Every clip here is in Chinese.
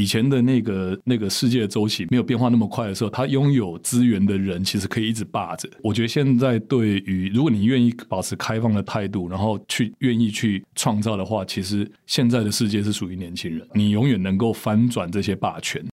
以前的那个那个世界周期没有变化那么快的时候，他拥有资源的人其实可以一直霸着。我觉得现在对于如果你愿意保持开放的态度，然后去愿意去创造的话，其实现在的世界是属于年轻人，你永远能够翻转这些霸权。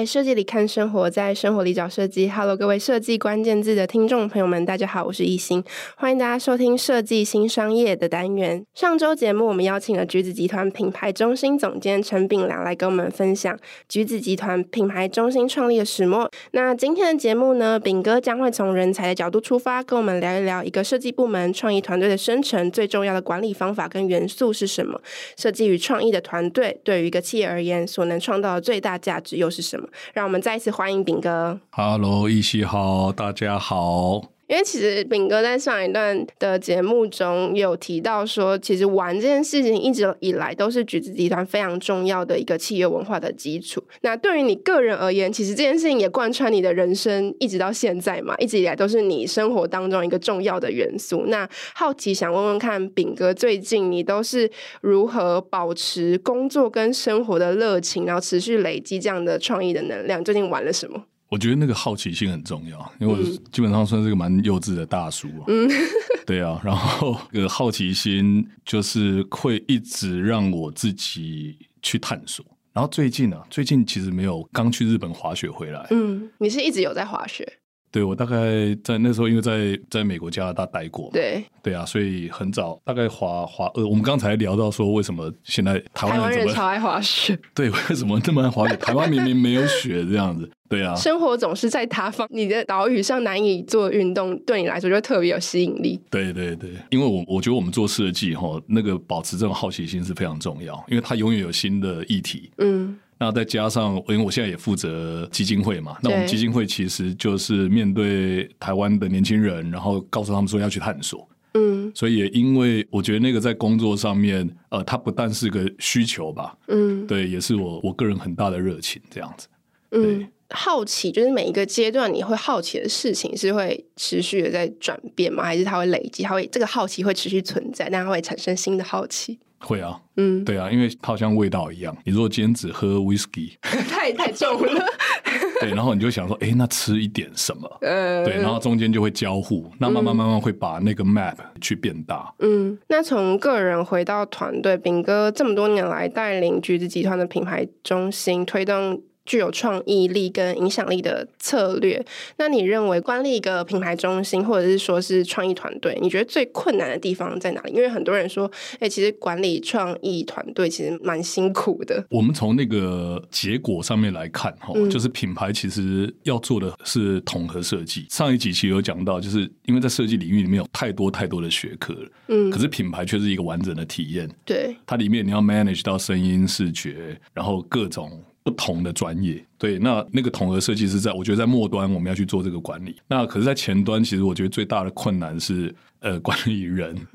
在设计里看生活，在生活里找设计。Hello，各位设计关键字的听众朋友们，大家好，我是一心，欢迎大家收听设计新商业的单元。上周节目，我们邀请了橘子集团品牌中心总监陈炳良来跟我们分享橘子集团品牌中心创立的始末。那今天的节目呢，炳哥将会从人才的角度出发，跟我们聊一聊一个设计部门创意团队的生成最重要的管理方法跟元素是什么？设计与创意的团队对于一个企业而言，所能创造的最大价值又是什么？让我们再一次欢迎炳哥。Hello，一起好，大家好。因为其实炳哥在上一段的节目中有提到说，其实玩这件事情一直以来都是橘子集团非常重要的一个企业文化的基础。那对于你个人而言，其实这件事情也贯穿你的人生，一直到现在嘛，一直以来都是你生活当中一个重要的元素。那好奇想问问看，炳哥最近你都是如何保持工作跟生活的热情，然后持续累积这样的创意的能量？最近玩了什么？我觉得那个好奇心很重要，因为我基本上算是个蛮幼稚的大叔。嗯，对啊，然后那个好奇心就是会一直让我自己去探索。然后最近啊，最近其实没有刚去日本滑雪回来。嗯，你是一直有在滑雪？对，我大概在那时候，因为在在美国、加拿大待过。对，对啊，所以很早大概滑滑。呃，我们刚才聊到说，为什么现在台湾人，人超爱滑雪？对，为什么那么爱滑雪？台湾明明没有雪这样子。对啊，生活总是在他方，你的岛屿上难以做运动，对你来说就特别有吸引力。对对对，因为我我觉得我们做设计哈，那个保持这种好奇心是非常重要，因为它永远有新的议题。嗯，那再加上，因为我现在也负责基金会嘛，那我们基金会其实就是面对台湾的年轻人，然后告诉他们说要去探索。嗯，所以也因为我觉得那个在工作上面，呃，它不但是个需求吧，嗯，对，也是我我个人很大的热情这样子。嗯好奇就是每一个阶段你会好奇的事情是会持续的在转变吗？还是它会累积？它会这个好奇会持续存在，但它会产生新的好奇？会啊，嗯，对啊，因为它好像味道一样。你如果今天只喝 whisky，太太重了。对，然后你就想说，哎，那吃一点什么？呃，对，然后中间就会交互，那慢慢慢慢会把那个 map 去变大。嗯，那从个人回到团队，炳哥这么多年来带领橘子集团的品牌中心推动。具有创意力跟影响力的策略，那你认为管理一个品牌中心，或者是说是创意团队，你觉得最困难的地方在哪里？因为很多人说，哎、欸，其实管理创意团队其实蛮辛苦的。我们从那个结果上面来看，哈、嗯，就是品牌其实要做的是统合设计。上一集其实有讲到，就是因为在设计领域里面有太多太多的学科了，嗯，可是品牌却是一个完整的体验。对，它里面你要 manage 到声音、视觉，然后各种。不同的专业，对，那那个统合设计师在，我觉得在末端我们要去做这个管理。那可是，在前端，其实我觉得最大的困难是，呃，管理人，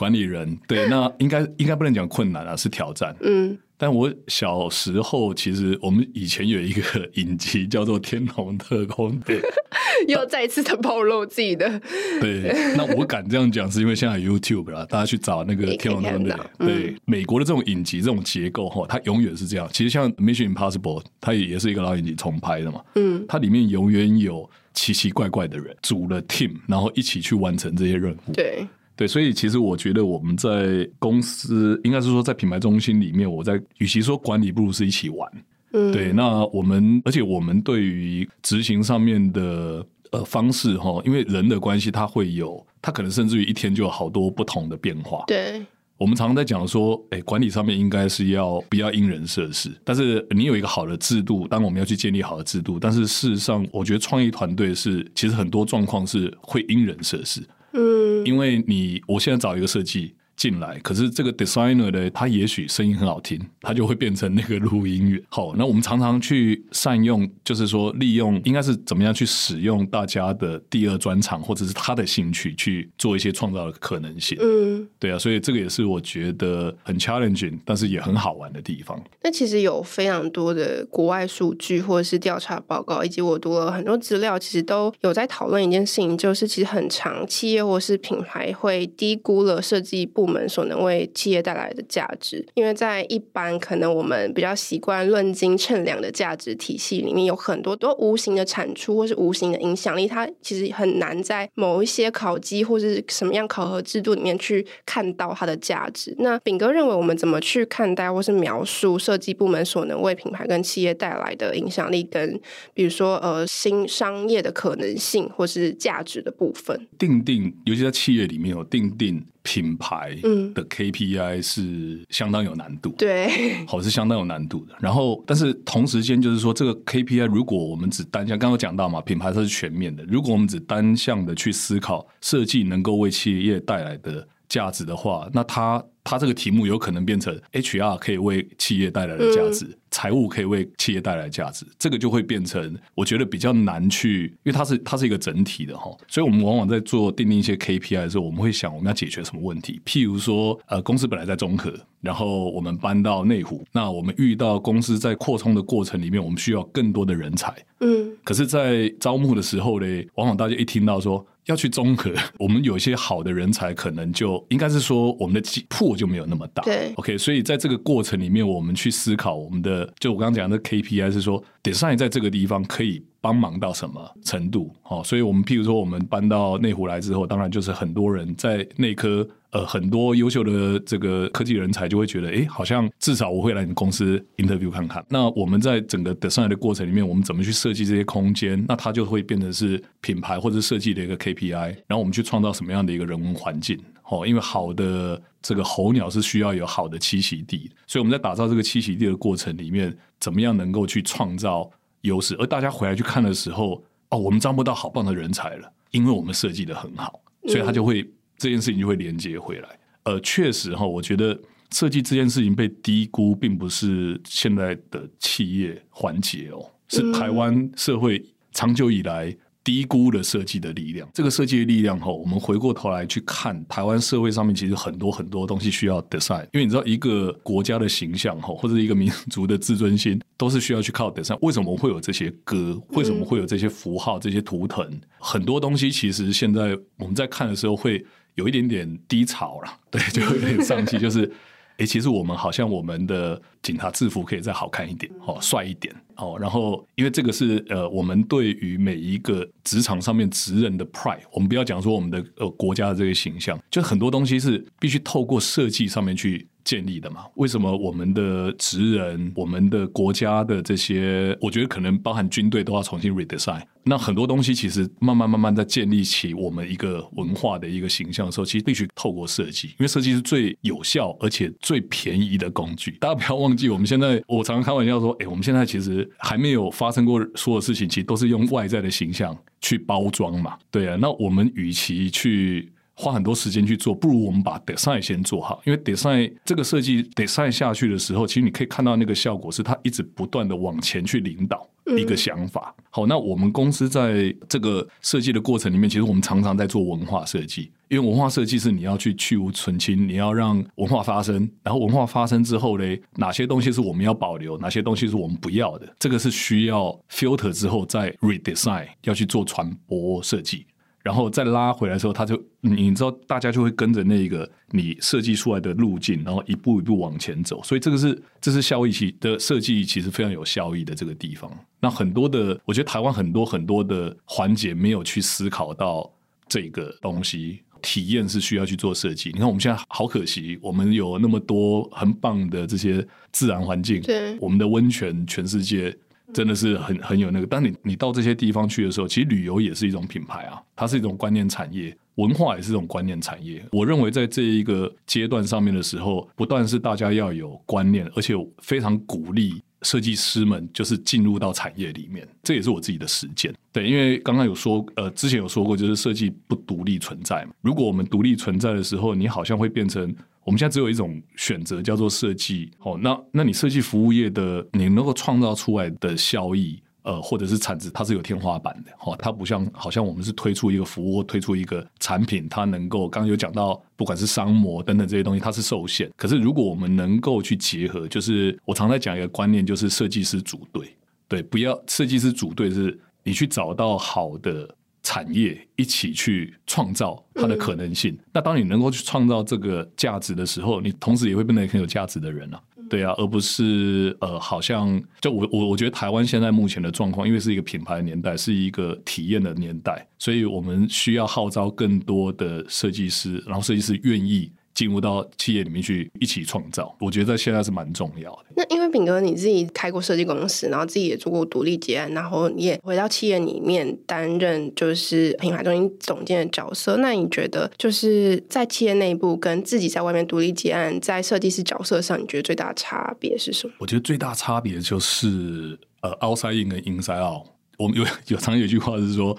管理人，对，那应该应该不能讲困难啊，是挑战。嗯。但我小时候，其实我们以前有一个影集叫做《天龙特工队》，又再次的暴露自己的。对，那我敢这样讲，是因为现在有 YouTube 啦，大家去找那个《天龙特工队》。对，美国的这种影集这种结构哈，它永远是这样。其实像《Mission Impossible》，它也也是一个老影集重拍的嘛。嗯，它里面永远有奇奇怪怪的人组了 team，然后一起去完成这些任务。对。对，所以其实我觉得我们在公司，应该是说在品牌中心里面，我在与其说管理，不如是一起玩。嗯，对。那我们，而且我们对于执行上面的呃方式哈，因为人的关系，它会有，它可能甚至于一天就有好多不同的变化。对，我们常常在讲说，哎，管理上面应该是要不要因人设事，但是你有一个好的制度，当我们要去建立好的制度，但是事实上，我觉得创意团队是其实很多状况是会因人设事。嗯，因为你我现在找一个设计，进来，可是这个 designer 呢，他也许声音很好听，他就会变成那个录音员。好，那我们常常去善用，就是说利用，应该是怎么样去使用大家的第二专长或者是他的兴趣去做一些创造的可能性。嗯，对啊，所以这个也是我觉得很 challenging，但是也很好玩的地方。那其实有非常多的国外数据或者是调查报告，以及我读了很多资料，其实都有在讨论一件事情，就是其实很长企业或是品牌会低估了设计部们所能为企业带来的价值，因为在一般可能我们比较习惯论斤称两的价值体系里面，有很多都无形的产出或是无形的影响力，它其实很难在某一些考绩或是什么样考核制度里面去看到它的价值。那秉哥认为，我们怎么去看待或是描述设计部门所能为品牌跟企业带来的影响力，跟比如说呃新商业的可能性或是价值的部分？定定，尤其在企业里面有定定。品牌的 KPI 是相当有难度，对，好是相当有难度的。然后，但是同时间就是说，这个 KPI 如果我们只单向，刚刚讲到嘛，品牌它是全面的。如果我们只单向的去思考设计能够为企业带来的价值的话，那它。它这个题目有可能变成 HR 可以为企业带来的价值，财务可以为企业带来的价值，这个就会变成我觉得比较难去，因为它是它是一个整体的哈，所以我们往往在做定定一些 KPI 的时候，我们会想我们要解决什么问题，譬如说呃公司本来在中和，然后我们搬到内湖，那我们遇到公司在扩充的过程里面，我们需要更多的人才，嗯，可是，在招募的时候呢，往往大家一听到说。要去综合，我们有一些好的人才，可能就应该是说我们的破就没有那么大。对，OK，所以在这个过程里面，我们去思考我们的，就我刚刚讲的 KPI 是说，design 在这个地方可以帮忙到什么程度？哦，所以我们譬如说，我们搬到内湖来之后，当然就是很多人在内科。呃，很多优秀的这个科技人才就会觉得，哎，好像至少我会来你公司 interview 看看。那我们在整个 design 的过程里面，我们怎么去设计这些空间？那它就会变成是品牌或者设计的一个 KPI。然后我们去创造什么样的一个人文环境？哦，因为好的这个候鸟是需要有好的栖息地，所以我们在打造这个栖息地的过程里面，怎么样能够去创造优势？而大家回来去看的时候，哦，我们招募到好棒的人才了，因为我们设计的很好，所以他就会。这件事情就会连接回来。呃，确实哈，我觉得设计这件事情被低估，并不是现在的企业环节哦，是台湾社会长久以来低估了设计的力量。这个设计的力量哈，我们回过头来去看台湾社会上面，其实很多很多东西需要 design。因为你知道，一个国家的形象哈，或者一个民族的自尊心，都是需要去靠 design。为什么会有这些歌？为什么会有这些符号、这些图腾？很多东西其实现在我们在看的时候会。有一点点低潮了，对，就有点丧气。就是，诶、其实我们好像我们的警察制服可以再好看一点，哦，帅一点，哦。然后，因为这个是呃，我们对于每一个职场上面职人的 pride，我们不要讲说我们的呃国家的这个形象，就很多东西是必须透过设计上面去。建立的嘛？为什么我们的职人、我们的国家的这些，我觉得可能包含军队都要重新 redesign。那很多东西其实慢慢慢慢在建立起我们一个文化的一个形象的时候，其实必须透过设计，因为设计是最有效而且最便宜的工具。大家不要忘记，我们现在我常常开玩笑说，哎，我们现在其实还没有发生过所有事情，其实都是用外在的形象去包装嘛。对啊，那我们与其去。花很多时间去做，不如我们把 design 先做好。因为 design 这个设计 design 下去的时候，其实你可以看到那个效果是它一直不断的往前去领导一个想法。好，那我们公司在这个设计的过程里面，其实我们常常在做文化设计。因为文化设计是你要去去芜存菁，你要让文化发生。然后文化发生之后呢，哪些东西是我们要保留，哪些东西是我们不要的，这个是需要 filter 之后再 redesign 要去做传播设计。然后再拉回来的时候，他就你知道，大家就会跟着那个你设计出来的路径，然后一步一步往前走。所以这个是这是效益其的设计，其实非常有效益的这个地方。那很多的，我觉得台湾很多很多的环节没有去思考到这个东西，体验是需要去做设计。你看我们现在好可惜，我们有那么多很棒的这些自然环境，对，我们的温泉，全世界。真的是很很有那个，当你你到这些地方去的时候，其实旅游也是一种品牌啊，它是一种观念产业，文化也是一种观念产业。我认为在这一个阶段上面的时候，不但是大家要有观念，而且非常鼓励设计师们就是进入到产业里面，这也是我自己的实践。对，因为刚刚有说，呃，之前有说过，就是设计不独立存在嘛。如果我们独立存在的时候，你好像会变成我们现在只有一种选择叫做设计。哦，那那你设计服务业的，你能够创造出来的效益，呃，或者是产值，它是有天花板的。哦，它不像好像我们是推出一个服务推出一个产品，它能够刚刚有讲到，不管是商模等等这些东西，它是受限。可是如果我们能够去结合，就是我常在讲一个观念，就是设计师组队。对，不要设计师组队，是你去找到好的。产业一起去创造它的可能性。那当你能够去创造这个价值的时候，你同时也会变得很有价值的人啊。对啊，而不是呃，好像就我我我觉得台湾现在目前的状况，因为是一个品牌年代，是一个体验的年代，所以我们需要号召更多的设计师，然后设计师愿意。进入到企业里面去一起创造，我觉得现在是蛮重要的。那因为炳哥你自己开过设计公司，然后自己也做过独立结案，然后你也回到企业里面担任就是品牌中心总监的角色。那你觉得就是在企业内部跟自己在外面独立结案，在设计师角色上，你觉得最大的差别是什么？我觉得最大差别就是呃，outside in 跟 inside out。我们有 有常有一句话是说。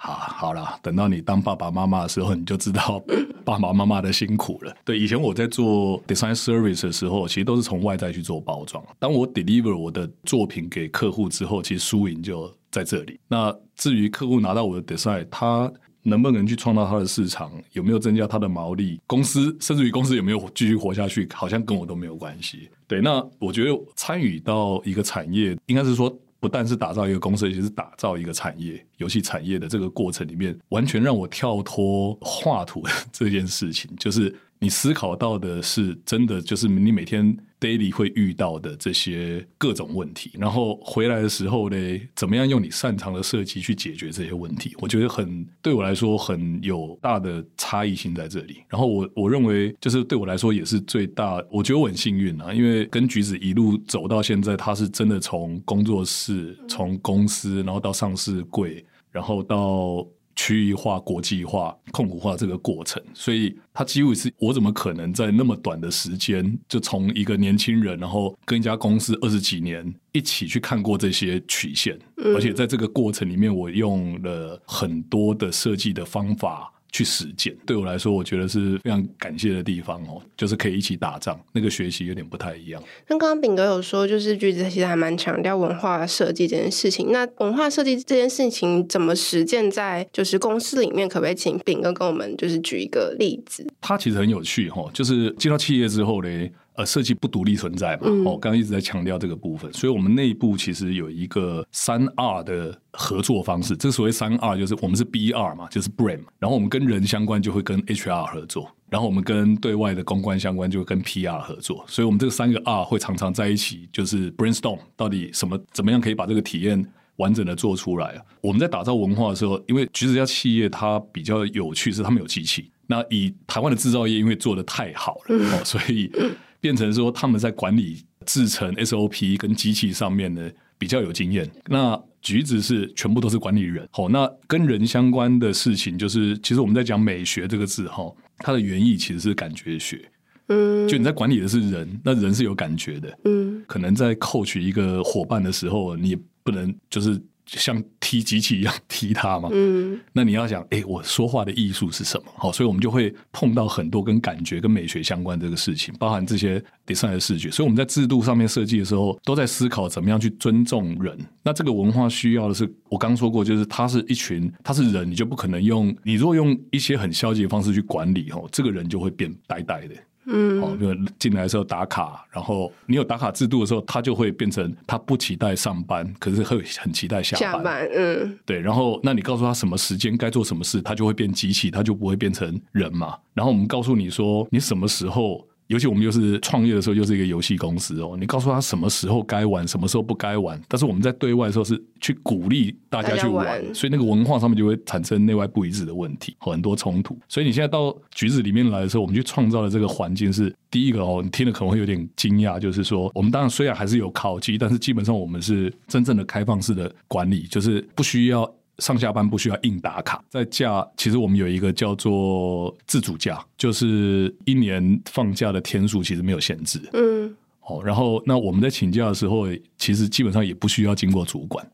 好，好了，等到你当爸爸妈妈的时候，你就知道 爸爸妈妈的辛苦了。对，以前我在做 design service 的时候，其实都是从外在去做包装。当我 deliver 我的作品给客户之后，其实输赢就在这里。那至于客户拿到我的 design，他能不能去创造他的市场，有没有增加他的毛利，公司甚至于公司有没有继续活下去，好像跟我都没有关系。对，那我觉得参与到一个产业，应该是说。不但是打造一个公司，也是打造一个产业，游戏产业的这个过程里面，完全让我跳脱画图这件事情，就是。你思考到的是真的，就是你每天 daily 会遇到的这些各种问题，然后回来的时候呢，怎么样用你擅长的设计去解决这些问题？我觉得很对我来说很有大的差异性在这里。然后我我认为，就是对我来说也是最大。我觉得我很幸运啊，因为跟橘子一路走到现在，他是真的从工作室、从公司，然后到上市柜，然后到。区域化、国际化、控股化这个过程，所以它几乎是我怎么可能在那么短的时间就从一个年轻人，然后跟一家公司二十几年一起去看过这些曲线，而且在这个过程里面，我用了很多的设计的方法。去实践，对我来说，我觉得是非常感谢的地方哦，就是可以一起打仗，那个学习有点不太一样。那刚刚炳哥有说，就是橘子其实还蛮强调文化设计这件事情。那文化设计这件事情怎么实践在就是公司里面？可不可以请炳哥跟我们就是举一个例子？它其实很有趣哈，就是进到企业之后呢。呃，设计不独立存在嘛？嗯、哦，刚刚一直在强调这个部分，所以我们内部其实有一个三 R 的合作方式。这所谓三 R 就是我们是 BR 嘛，就是 Brand，然后我们跟人相关就会跟 HR 合作，然后我们跟对外的公关相关就会跟 PR 合作。所以我们这个三个 R 会常常在一起，就是 Brainstorm 到底什么怎么样可以把这个体验完整的做出来啊？我们在打造文化的时候，因为橘子家企业它比较有趣，是他们有机器。那以台湾的制造业，因为做的太好了，所以。变成说他们在管理制成 SOP 跟机器上面呢，比较有经验。那橘子是全部都是管理人，好，那跟人相关的事情，就是其实我们在讲美学这个字哈，它的原意其实是感觉学。嗯，就你在管理的是人，那人是有感觉的。嗯，可能在 coach 一个伙伴的时候，你也不能就是。像踢机器一样踢它嘛？嗯，那你要想，哎、欸，我说话的艺术是什么？好，所以我们就会碰到很多跟感觉、跟美学相关这个事情，包含这些 design 的视觉。所以我们在制度上面设计的时候，都在思考怎么样去尊重人。那这个文化需要的是，我刚说过，就是他是一群，他是人，你就不可能用你如果用一些很消极的方式去管理，哦，这个人就会变呆呆的。嗯，哦，比如进来的时候打卡，然后你有打卡制度的时候，他就会变成他不期待上班，可是会很期待下班。下班，嗯，对。然后，那你告诉他什么时间该做什么事，他就会变机器，他就不会变成人嘛。然后我们告诉你说，你什么时候。尤其我们又是创业的时候，又是一个游戏公司哦。你告诉他什么时候该玩，什么时候不该玩。但是我们在对外的时候是去鼓励大家去玩，玩所以那个文化上面就会产生内外不一致的问题，很多冲突。所以你现在到橘子里面来的时候，我们去创造的这个环境是第一个哦。你听了可能会有点惊讶，就是说我们当然虽然还是有考绩，但是基本上我们是真正的开放式的管理，就是不需要。上下班不需要硬打卡，在假其实我们有一个叫做自主假，就是一年放假的天数其实没有限制。嗯，好，然后那我们在请假的时候，其实基本上也不需要经过主管。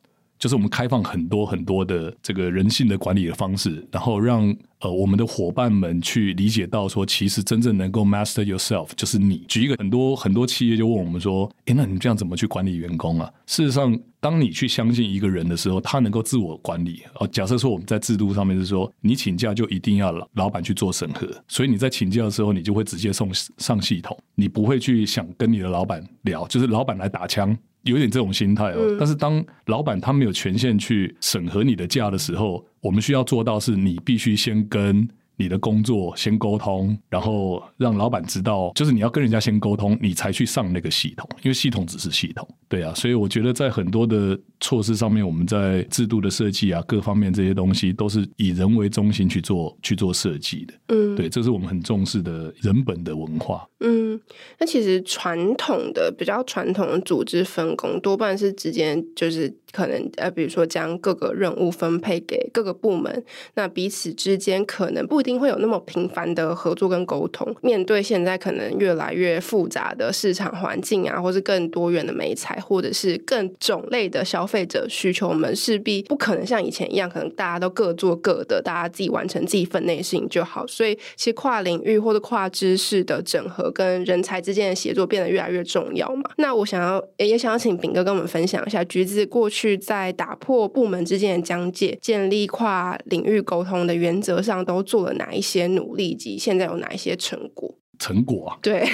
就是我们开放很多很多的这个人性的管理的方式，然后让呃我们的伙伴们去理解到说，其实真正能够 master yourself 就是你。举一个很多很多企业就问我们说，诶，那你这样怎么去管理员工啊？事实上，当你去相信一个人的时候，他能够自我管理。哦，假设说我们在制度上面是说，你请假就一定要老老板去做审核，所以你在请假的时候，你就会直接送上系统，你不会去想跟你的老板聊，就是老板来打枪。有点这种心态哦，嗯、但是当老板他没有权限去审核你的价的时候，我们需要做到是你必须先跟。你的工作先沟通，然后让老板知道，就是你要跟人家先沟通，你才去上那个系统，因为系统只是系统，对啊，所以我觉得在很多的措施上面，我们在制度的设计啊，各方面这些东西都是以人为中心去做去做设计的，嗯，对，这是我们很重视的人本的文化。嗯，那其实传统的比较传统的组织分工，多半是直接就是可能呃，比如说将各个任务分配给各个部门，那彼此之间可能不。定会有那么频繁的合作跟沟通。面对现在可能越来越复杂的市场环境啊，或是更多元的美材，或者是更种类的消费者需求，我们势必不可能像以前一样，可能大家都各做各的，大家自己完成自己分内的事情就好。所以，其实跨领域或者跨知识的整合跟人才之间的协作变得越来越重要嘛。那我想要也想要请炳哥跟我们分享一下，橘子过去在打破部门之间的疆界、建立跨领域沟通的原则上都做了哪一些努力及现在有哪一些成果？成果啊，对。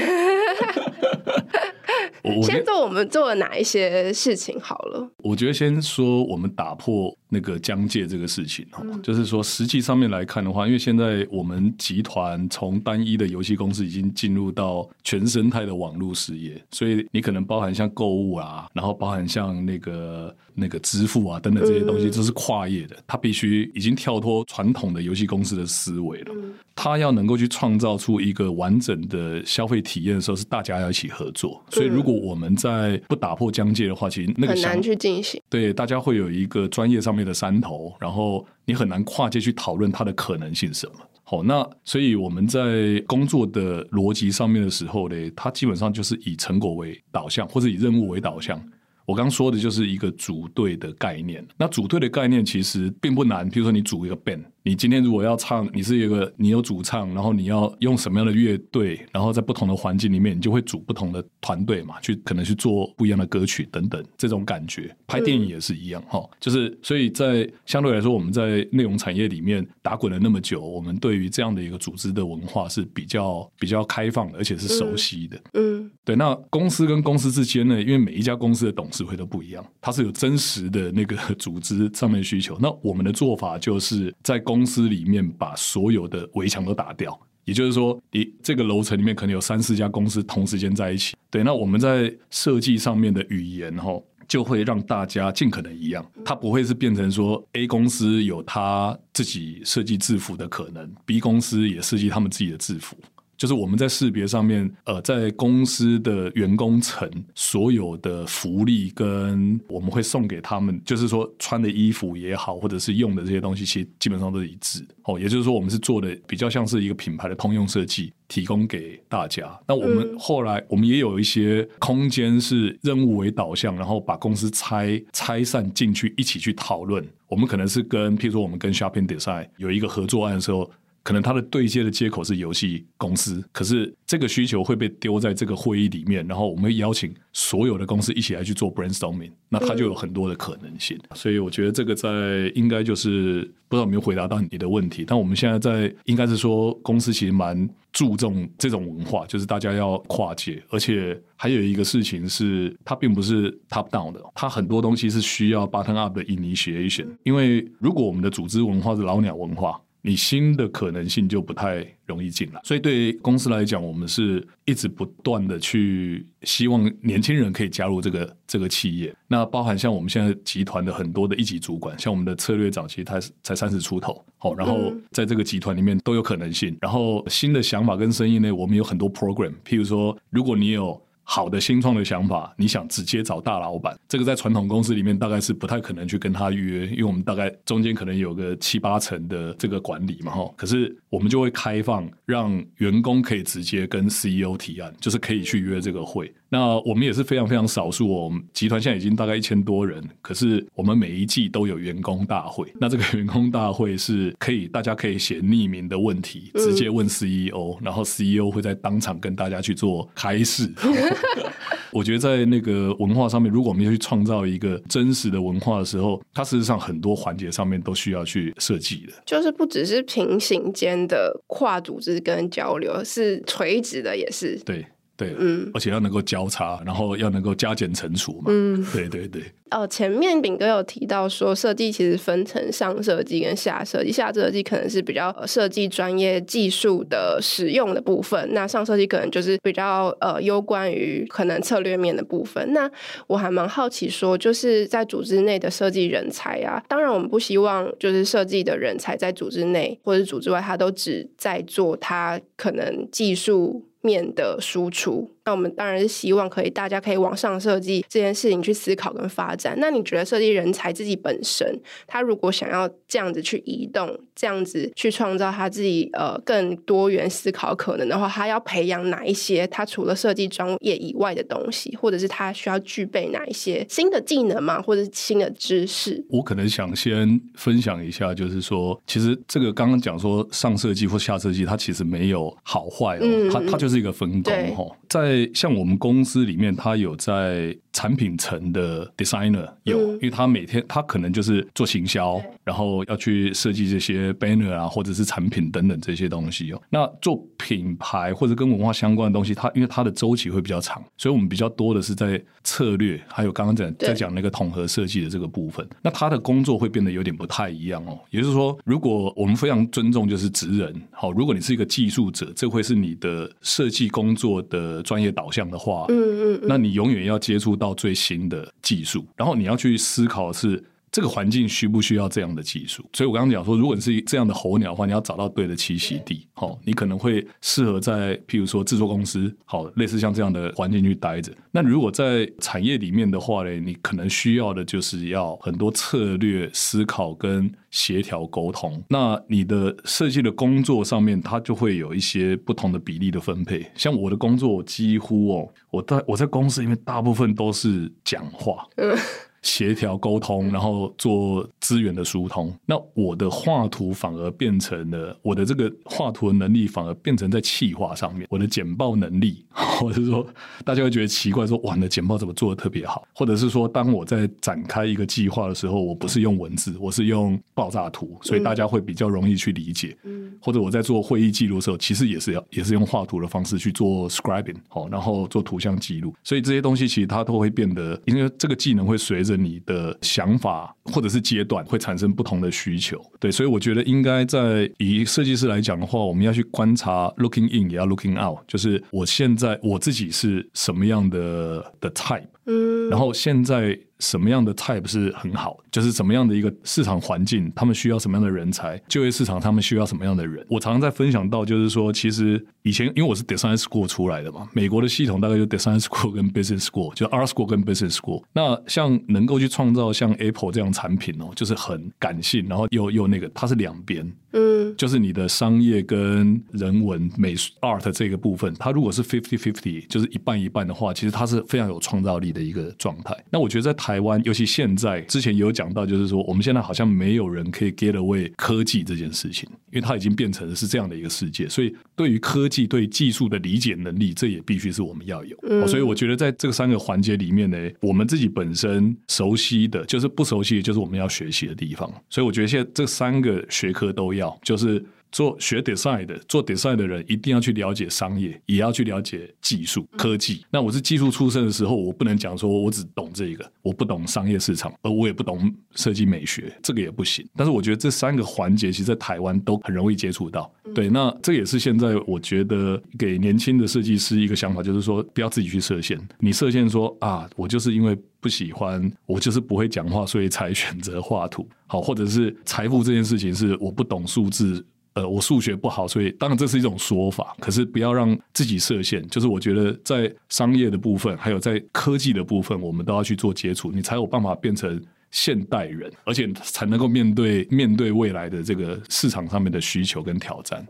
先做我们做了哪一些事情好了。我觉得先说我们打破那个疆界这个事情哈，嗯、就是说实际上面来看的话，因为现在我们集团从单一的游戏公司已经进入到全生态的网络事业，所以你可能包含像购物啊，然后包含像那个那个支付啊等等这些东西，这是跨业的，它必须已经跳脱传统的游戏公司的思维了。它要能够去创造出一个完整的消费体验的时候，是大家要一起合作。所以如果我们在不打破疆界的话，其实那个很难去进行。对，大家会有一个专业上面的山头，然后你很难跨界去讨论它的可能性是什么。好，那所以我们在工作的逻辑上面的时候呢，它基本上就是以成果为导向，或者以任务为导向。我刚说的就是一个组队的概念。那组队的概念其实并不难，比如说你组一个 band。你今天如果要唱，你是一个你有主唱，然后你要用什么样的乐队，然后在不同的环境里面，你就会组不同的团队嘛，去可能去做不一样的歌曲等等，这种感觉。拍电影也是一样哈、嗯，就是所以在相对来说，我们在内容产业里面打滚了那么久，我们对于这样的一个组织的文化是比较比较开放的，而且是熟悉的。嗯，嗯对。那公司跟公司之间呢，因为每一家公司的董事会都不一样，它是有真实的那个组织上面的需求。那我们的做法就是在公司里面把所有的围墙都打掉，也就是说，你这个楼层里面可能有三四家公司同时间在一起。对，那我们在设计上面的语言哈，就会让大家尽可能一样，它不会是变成说 A 公司有他自己设计制服的可能，B 公司也设计他们自己的制服。就是我们在识别上面，呃，在公司的员工层所有的福利跟我们会送给他们，就是说穿的衣服也好，或者是用的这些东西，其实基本上都是一致的。哦，也就是说，我们是做的比较像是一个品牌的通用设计，提供给大家。那我们后来我们也有一些空间是任务为导向，然后把公司拆拆散进去，一起去讨论。我们可能是跟，譬如说我们跟 Shopping Design 有一个合作案的时候。可能它的对接的接口是游戏公司，可是这个需求会被丢在这个会议里面，然后我们会邀请所有的公司一起来去做 brainstorming，那它就有很多的可能性。嗯、所以我觉得这个在应该就是不知道有没有回答到你的问题，但我们现在在应该是说公司其实蛮注重这种文化，就是大家要跨界，而且还有一个事情是它并不是 top down 的，它很多东西是需要 bottom up 的 initiation，因为如果我们的组织文化是老鸟文化。你新的可能性就不太容易进来，所以对公司来讲，我们是一直不断的去希望年轻人可以加入这个这个企业。那包含像我们现在集团的很多的一级主管，像我们的策略长，其实他才三十出头，好，然后在这个集团里面都有可能性。然后新的想法跟生意呢，我们有很多 program，譬如说，如果你有。好的新创的想法，你想直接找大老板，这个在传统公司里面大概是不太可能去跟他约，因为我们大概中间可能有个七八成的这个管理嘛，哈。可是我们就会开放，让员工可以直接跟 CEO 提案，就是可以去约这个会。那我们也是非常非常少数哦。我们集团现在已经大概一千多人，可是我们每一季都有员工大会。那这个员工大会是可以大家可以写匿名的问题，直接问 CEO，嗯，然后 CEO 会在当场跟大家去做开示。我觉得在那个文化上面，如果我们要去创造一个真实的文化的时候，它事实上很多环节上面都需要去设计的。就是不只是平行间的跨组织跟交流，是垂直的，也是对。对，嗯，而且要能够交叉，然后要能够加减乘除嘛，嗯，对对对。哦，前面炳哥有提到说，设计其实分成上设计跟下设计，下设计可能是比较设计专业技术的使用的部分，那上设计可能就是比较呃，攸关于可能策略面的部分。那我还蛮好奇说，就是在组织内的设计人才啊，当然我们不希望就是设计的人才在组织内或者组织外，他都只在做他可能技术。面的输出，那我们当然是希望可以大家可以往上设计这件事情去思考跟发展。那你觉得设计人才自己本身，他如果想要这样子去移动，这样子去创造他自己呃更多元思考可能的话，他要培养哪一些他除了设计专业以外的东西，或者是他需要具备哪一些新的技能嘛，或者是新的知识？我可能想先分享一下，就是说，其实这个刚刚讲说上设计或下设计，它其实没有好坏哦，嗯、它它就是一个分工哈。在像我们公司里面，他有在。产品层的 designer 有，嗯，因为他每天他可能就是做行销，然后要去设计这些 banner 啊，或者是产品等等这些东西哦。那做品牌或者跟文化相关的东西，它因为它的周期会比较长，所以我们比较多的是在策略，还有刚刚在在讲那个统合设计的这个部分。那他的工作会变得有点不太一样哦。也就是说，如果我们非常尊重就是职人，好，如果你是一个技术者，这会是你的设计工作的专业导向的话，嗯嗯，嗯，那你永远要接触到最新的技术，然后你要去思考的是。这个环境需不需要这样的技术？所以我刚刚讲说，如果你是这样的候鸟的话，你要找到对的栖息地。好，你可能会适合在譬如说制作公司，好，类似像这样的环境去待着。那如果在产业里面的话呢，你可能需要的就是要很多策略思考跟协调沟通。那你的设计的工作上面，它就会有一些不同的比例的分配。像我的工作，几乎哦，我在我在公司里面大部分都是讲话。协调沟通，然后做资源的疏通。那我的画图反而变成了我的这个画图的能力，反而变成在企划上面。我的简报能力，或者是说大家会觉得奇怪，说哇，你的简报怎么做的特别好？或者是说，当我在展开一个计划的时候，我不是用文字，我是用爆炸图，所以大家会比较容易去理解。嗯，或者我在做会议记录的时候，其实也是要也是用画图的方式去做 scribing，好，然后做图像记录。所以这些东西其实它都会变得，因为这个技能会随着。你的想法或者是阶段会产生不同的需求，对，所以我觉得应该在以设计师来讲的话，我们要去观察 looking in，也要 looking out，就是我现在我自己是什么样的的 type，嗯，然后现在。什么样的 type 是很好，就是什么样的一个市场环境，他们需要什么样的人才，就业市场他们需要什么样的人。我常常在分享到，就是说，其实以前因为我是 design school 出来的嘛，美国的系统大概就 design school 跟 business school，就 art school 跟 business school。那像能够去创造像 Apple 这样产品哦，就是很感性，然后又又那个，它是两边。嗯，就是你的商业跟人文美术 art 这个部分，它如果是 fifty fifty，就是一半一半的话，其实它是非常有创造力的一个状态。那我觉得在台湾，尤其现在，之前有讲到，就是说我们现在好像没有人可以 get away 科技这件事情，因为它已经变成是这样的一个世界。所以对于科技、对技术的理解能力，这也必须是我们要有。嗯。所以我觉得在这个三个环节里面呢，我们自己本身熟悉的就是不熟悉的，就是我们要学习的地方。所以我觉得现在这三个学科都。要就是做学 design 的，做 design 的人一定要去了解商业，也要去了解技术科技。那我是技术出身的时候，我不能讲说我只懂这个，我不懂商业市场，而我也不懂设计美学，这个也不行。但是我觉得这三个环节，其实在台湾都很容易接触到。对，那这也是现在我觉得给年轻的设计师一个想法，就是说不要自己去设限。你设限说啊，我就是因为不喜欢，我就是不会讲话，所以才选择画图。好，或者是财富这件事情是我不懂数字。呃，我数学不好，所以当然这是一种说法。可是不要让自己设限，就是我觉得在商业的部分，还有在科技的部分，我们都要去做接触，你才有办法变成现代人，而且才能够面对面对未来的这个市场上面的需求跟挑战。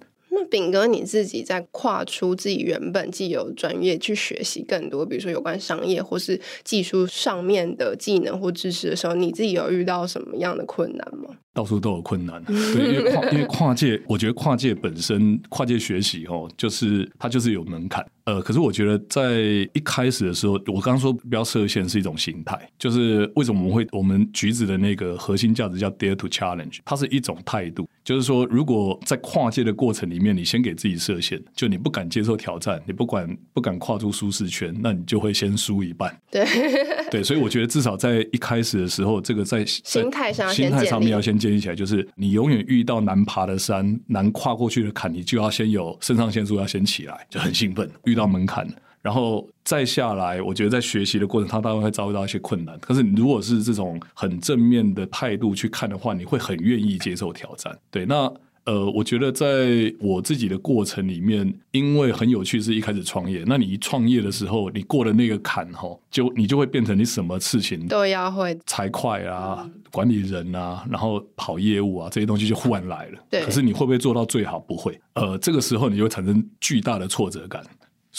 秉哥你自己在跨出自己原本既有专业去学习更多，比如说有关商业或是技术上面的技能或知识的时候，你自己有遇到什么样的困难吗？到处都有困难，对，因为跨因为跨界，我觉得跨界本身跨界学习哦，就是它就是有门槛。呃，可是我觉得在一开始的时候，我刚刚说不要设限是一种心态，就是为什么我们会我们橘子的那个核心价值叫 Dare to Challenge，它是一种态度，就是说如果在跨界的过程里面，你先给自己设限，就你不敢接受挑战，你不管不敢跨出舒适圈，那你就会先输一半。对 对，所以我觉得至少在一开始的时候，这个在，在心态上心态上面要先建立起来，就是你永远遇到难爬的山、难跨过去的坎，你就要先有肾上腺素要先起来，就很兴奋。遇到门槛，然后再下来，我觉得在学习的过程，他当然会遭遇到一些困难。可是你如果是这种很正面的态度去看的话，你会很愿意接受挑战。对，那。呃，我觉得在我自己的过程里面，因为很有趣，是一开始创业。那你一创业的时候，你过了那个坎哈，就你就会变成你什么事情都要会，财会啊，管理人啊，然后跑业务啊，这些东西就忽然来了。对。可是你会不会做到最好？不会。呃，这个时候你就会产生巨大的挫折感。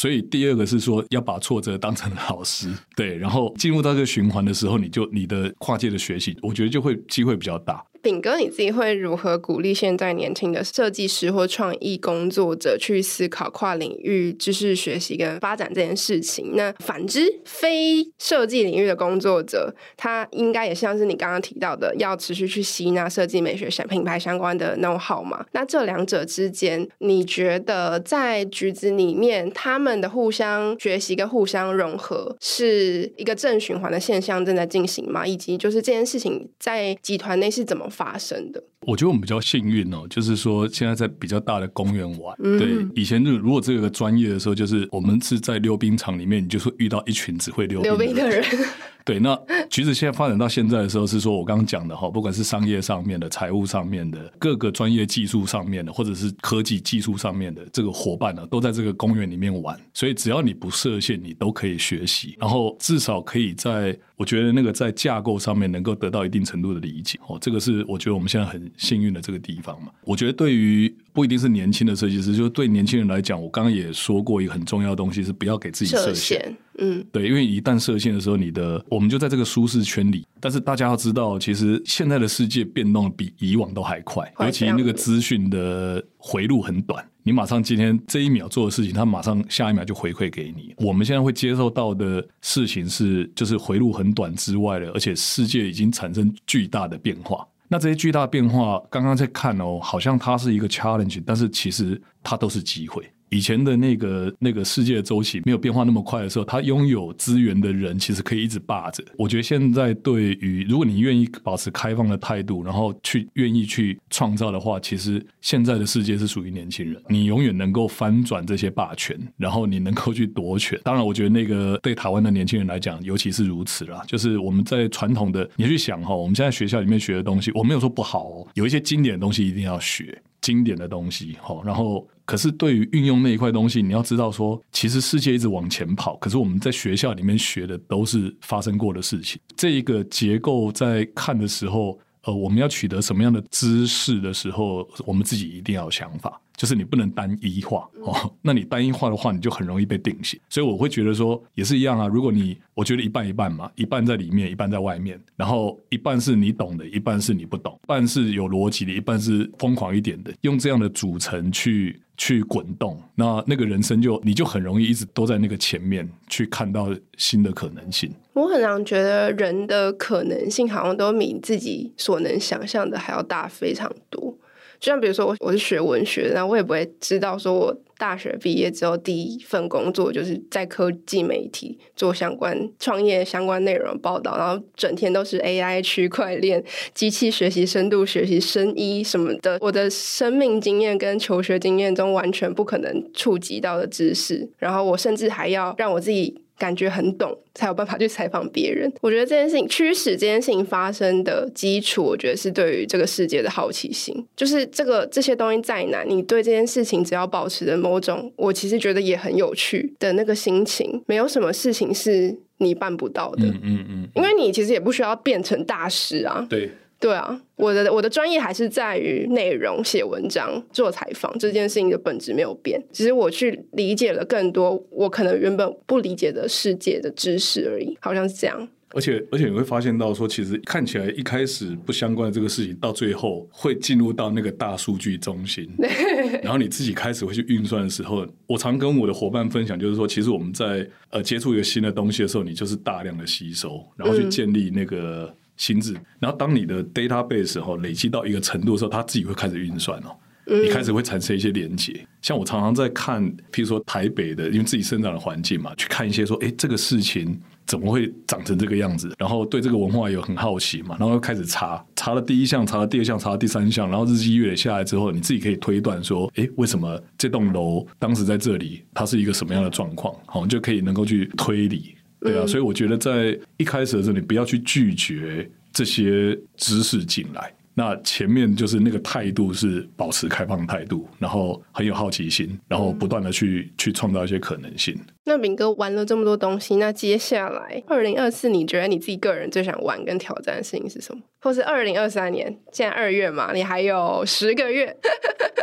所以第二个是说，要把挫折当成老师。对。然后进入到这个循环的时候，你就你的跨界的学习，我觉得就会机会比较大。炳哥，你自己会如何鼓励现在年轻的设计师或创意工作者去思考跨领域知识学习跟发展这件事情？那反之，非设计领域的工作者，他应该也像是你刚刚提到的，要持续去吸纳设计美学、品牌相关的 know how 嘛？那这两者之间，你觉得在橘子里面，他们的互相学习跟互相融合，是一个正循环的现象正在进行吗？以及就是这件事情在集团内是怎么发生的？我觉得我们比较幸运哦，就是说现在在比较大的公园玩。嗯、对，以前就如果这个专业的时候，就是我们是在溜冰场里面，你就会遇到一群只会溜冰的人。溜冰的人 对，那橘子现在发展到现在的时候，是说我刚刚讲的哈，不管是商业上面的、财务上面的、各个专业技术上面的，或者是科技技术上面的这个伙伴呢，都在这个公园里面玩。所以只要你不设限，你都可以学习，然后至少可以在我觉得那个在架构上面能够得到一定程度的理解。哦，这个是我觉得我们现在很幸运的这个地方嘛。我觉得对于不一定是年轻的设计师，就是对年轻人来讲，我刚刚也说过一个很重要的东西是不要给自己设限。嗯，对，因为一旦设限的时候，你的我们就在这个舒适圈里。但是大家要知道，其实现在的世界变动比以往都还快，尤其那个资讯的回路很短。你马上今天这一秒做的事情，他马上下一秒就回馈给你。我们现在会接受到的事情是，就是回路很短之外的，而且世界已经产生巨大的变化。那这些巨大变化，刚刚在看哦，好像它是一个 challenge，但是其实它都是机会。以前的那个那个世界周期没有变化那么快的时候，他拥有资源的人其实可以一直霸着。我觉得现在对于如果你愿意保持开放的态度，然后去愿意去创造的话，其实现在的世界是属于年轻人。你永远能够翻转这些霸权，然后你能够去夺权。当然，我觉得那个对台湾的年轻人来讲，尤其是如此啦。就是我们在传统的，你去想哈，我们现在学校里面学的东西，我没有说不好哦，有一些经典的东西一定要学。经典的东西，好，然后可是对于运用那一块东西，你要知道说，其实世界一直往前跑，可是我们在学校里面学的都是发生过的事情。这一个结构在看的时候，呃，我们要取得什么样的知识的时候，我们自己一定要有想法。就是你不能单一化哦，那你单一化的话，你就很容易被定型。所以我会觉得说，也是一样啊。如果你我觉得一半一半嘛，一半在里面，一半在外面，然后一半是你懂的，一半是你不懂，一半是有逻辑的，一半是疯狂一点的，用这样的组成去去滚动，那那个人生就你就很容易一直都在那个前面去看到新的可能性。我很常觉得人的可能性好像都比自己所能想象的还要大非常多。就像比如说我我是学文学的，然后我也不会知道说我大学毕业之后第一份工作就是在科技媒体做相关创业相关内容报道，然后整天都是 AI 区块链、机器学习、深度学习、生医什么的，我的生命经验跟求学经验中完全不可能触及到的知识，然后我甚至还要让我自己。感觉很懂，才有办法去采访别人。我觉得这件事情驱使这件事情发生的基础，我觉得是对于这个世界的好奇心。就是这个这些东西再难，你对这件事情只要保持着某种，我其实觉得也很有趣的那个心情，没有什么事情是你办不到的。嗯嗯嗯，因为你其实也不需要变成大师啊。对。对啊，我的我的专业还是在于内容、写文章、做采访这件事情的本质没有变，只是我去理解了更多我可能原本不理解的世界的知识而已，好像是这样。而且而且你会发现到说，其实看起来一开始不相关的这个事情，到最后会进入到那个大数据中心，然后你自己开始会去运算的时候，我常跟我的伙伴分享，就是说，其实我们在呃接触一个新的东西的时候，你就是大量的吸收，然后去建立那个心智，嗯、然后当你的 database 后累积到一个程度的时候，它自己会开始运算哦，你开始会产生一些连接。像我常常在看，譬如说台北的，因为自己生长的环境嘛，去看一些说，哎，这个事情。怎么会长成这个样子？然后对这个文化有很好奇嘛，然后开始查，查了第一项，查了第二项，查了第三项，然后日积月累下来之后，你自己可以推断说，哎，为什么这栋楼当时在这里，它是一个什么样的状况？好，你就可以能够去推理，对啊。所以我觉得在一开始的时候，你不要去拒绝这些知识进来。那前面就是那个态度是保持开放态度，然后很有好奇心，然后不断的去、嗯、去创造一些可能性。那敏哥玩了这么多东西，那接下来二零二四，你觉得你自己个人最想玩跟挑战的事情是什么？或是二零二三年，现在二月嘛，你还有十个月。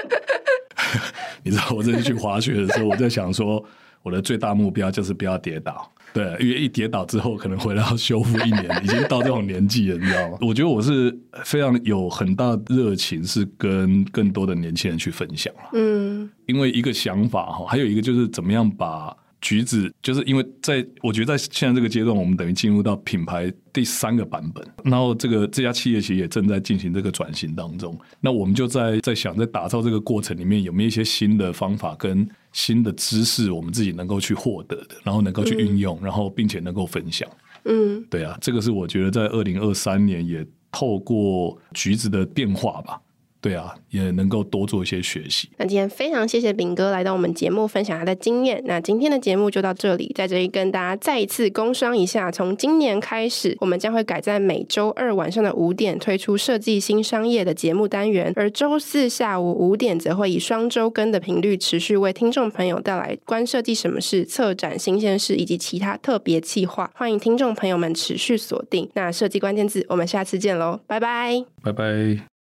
你知道我这次去滑雪的时候，我在想说，我的最大目标就是不要跌倒。对，因为一跌倒之后，可能回来要修复一年，已经到这种年纪了，你知道吗？我觉得我是非常有很大热情，是跟 更多的年轻人去分享。嗯，因为一个想法哈，还有一个就是怎么样把。橘子就是因为在，我觉得在现在这个阶段，我们等于进入到品牌第三个版本，然后这个这家企业其实也正在进行这个转型当中。那我们就在在想，在打造这个过程里面，有没有一些新的方法跟新的知识，我们自己能够去获得的，然后能够去运用，然后并且能够分享。嗯，对啊，这个是我觉得在二零二三年也透过橘子的变化吧。对啊，也能够多做一些学习。那今天非常谢谢炳哥来到我们节目分享他的经验。那今天的节目就到这里，在这里跟大家再一次工商一下。从今年开始，我们将会改在每周二晚上的五点推出设计新商业的节目单元，而周四下午五点则会以双周更的频率持续为听众朋友带来关设计什么事、策展新鲜事以及其他特别企划。欢迎听众朋友们持续锁定。那设计关键字，我们下次见喽，拜拜，拜拜。